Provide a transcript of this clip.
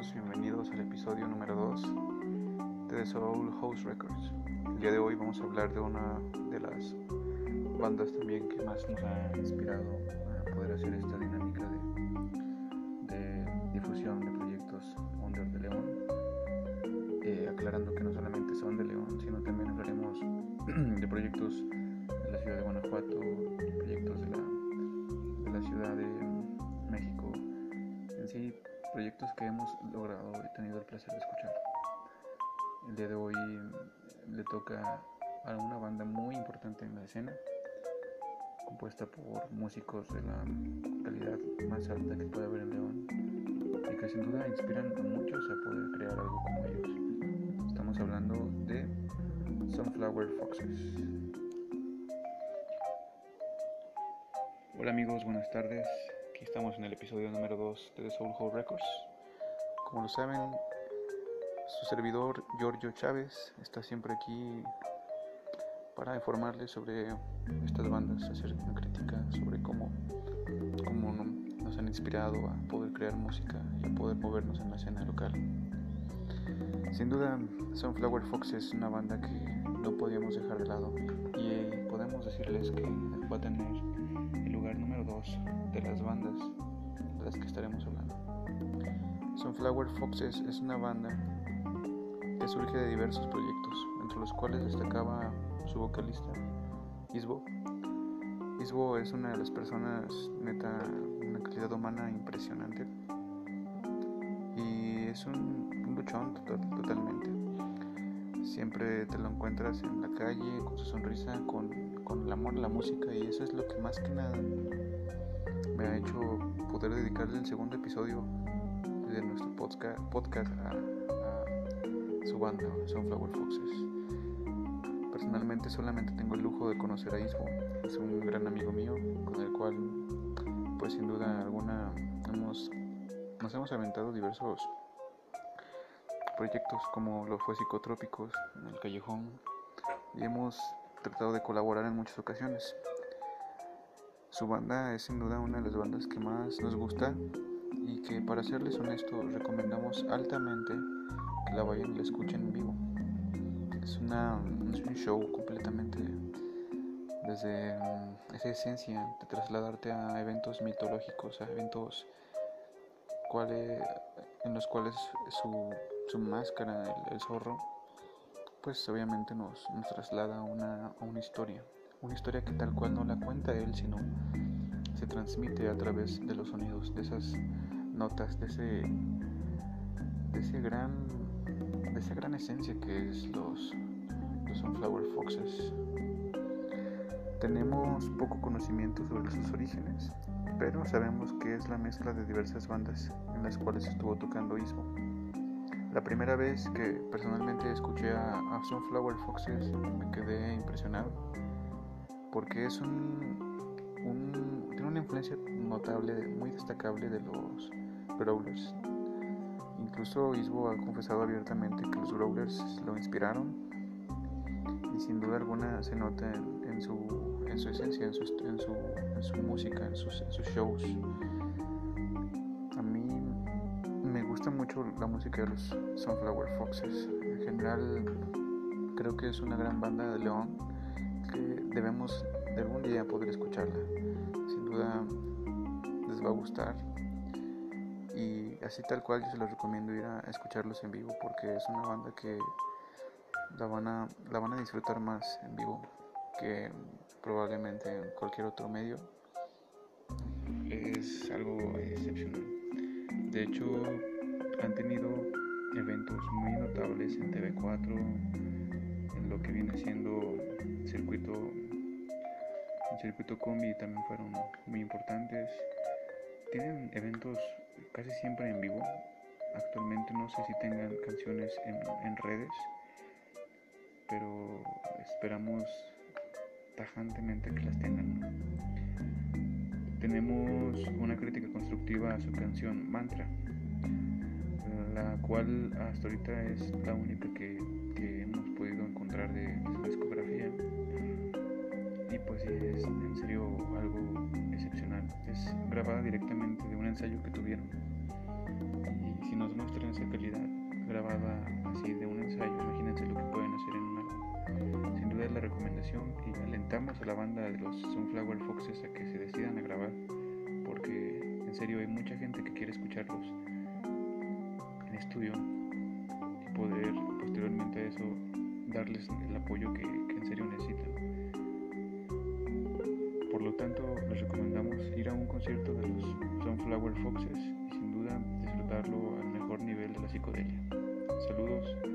bienvenidos al episodio número 2 de The Soul House Records. El día de hoy vamos a hablar de una de las bandas también que más nos ha inspirado a poder hacer esta dinámica de, de difusión de proyectos Under de León. Eh, aclarando que no solamente son de León, sino también hablaremos de proyectos proyectos que hemos logrado y tenido el placer de escuchar. El día de hoy le toca a una banda muy importante en la escena, compuesta por músicos de la calidad más alta que puede haber en León y que sin duda inspiran a muchos a poder crear algo como ellos. Estamos hablando de Sunflower Foxes. Hola amigos, buenas tardes. Aquí estamos en el episodio número 2 de The Soul Hole Records. Como lo saben, su servidor Giorgio Chávez está siempre aquí para informarles sobre estas bandas, hacer una crítica sobre cómo, cómo nos han inspirado a poder crear música y a poder movernos en la escena local. Sin duda, Sunflower Fox es una banda que no podíamos dejar de lado y podemos decirles que va a tener el lugar número 2 de las bandas de las que estaremos hablando. Sunflower Foxes es una banda que surge de diversos proyectos, entre los cuales destacaba su vocalista, Isbo. Isbo es una de las personas, neta, una calidad humana impresionante. Y es un, luchón total, totalmente. Siempre te lo encuentras en la calle, con su sonrisa, con, con el amor a la música, y eso es lo que más que nada me ha hecho poder dedicarle el segundo episodio de nuestro podcast, podcast a, su banda, Sunflower Foxes. Personalmente solamente tengo el lujo de conocer a Isbo, es un gran amigo mío con el cual pues sin duda alguna hemos, nos hemos aventado diversos proyectos como lo fue Psicotrópicos en el Callejón y hemos tratado de colaborar en muchas ocasiones. Su banda es sin duda una de las bandas que más nos gusta y que para serles honestos recomendamos altamente que la vayan y la escuchen en vivo. Es, una, es un show completamente desde mm, esa esencia de trasladarte a eventos mitológicos, a eventos cuales, en los cuales su, su máscara, el, el, zorro, pues obviamente nos, nos traslada a una, a una historia. Una historia que tal cual no la cuenta él, sino se transmite a través de los sonidos, de esas notas, de ese, de ese gran, de esa gran esencia que es los, los Sunflower Foxes. Tenemos poco conocimiento sobre sus orígenes, pero sabemos que es la mezcla de diversas bandas en las cuales estuvo tocando Ismo. La primera vez que personalmente escuché a, Sunflower Foxes me quedé impresionado porque es un, tiene una influencia notable, muy destacable de los Growlers. Incluso Isbo ha confesado abiertamente que los Growlers lo inspiraron y sin duda alguna se nota en, su, en su, esencia, en su, en su, música, en sus shows. Gusta mucho la música de los Sunflower Foxes. En general creo que es una gran banda de León que debemos de algún día poder escucharla. Sin duda les va a gustar. Y así tal cual yo se los recomiendo ir a escucharlos en vivo porque es una banda que la van a, la van a disfrutar más en vivo que probablemente en cualquier otro medio. Es algo excepcional. De hecho, han tenido eventos muy notables en TV4, en lo que viene siendo circuito el circuito combi también fueron muy importantes. Tienen eventos casi siempre en vivo. Actualmente no sé si tengan canciones en, en redes pero esperamos tajantemente que las tengan. Tenemos una crítica constructiva a su canción Mantra la cual hasta ahorita es la única que, que hemos podido encontrar de, su discografía. Y pues es en serio algo excepcional. Es grabada directamente de un ensayo que tuvieron. Y si nos muestran esa calidad grabada así de un ensayo, imagínense lo que pueden hacer en un álbum. Sin duda es la recomendación y alentamos a la banda de los Sunflower Foxes a que se decidan a grabar, porque en serio hay mucha gente que quiere escucharlos estudio y poder posteriormente a eso darles el apoyo que, que en serio necesitan. Por lo tanto, les recomendamos ir a un concierto de los Sunflower Foxes y sin duda disfrutarlo al mejor nivel de la psicodelia. Saludos,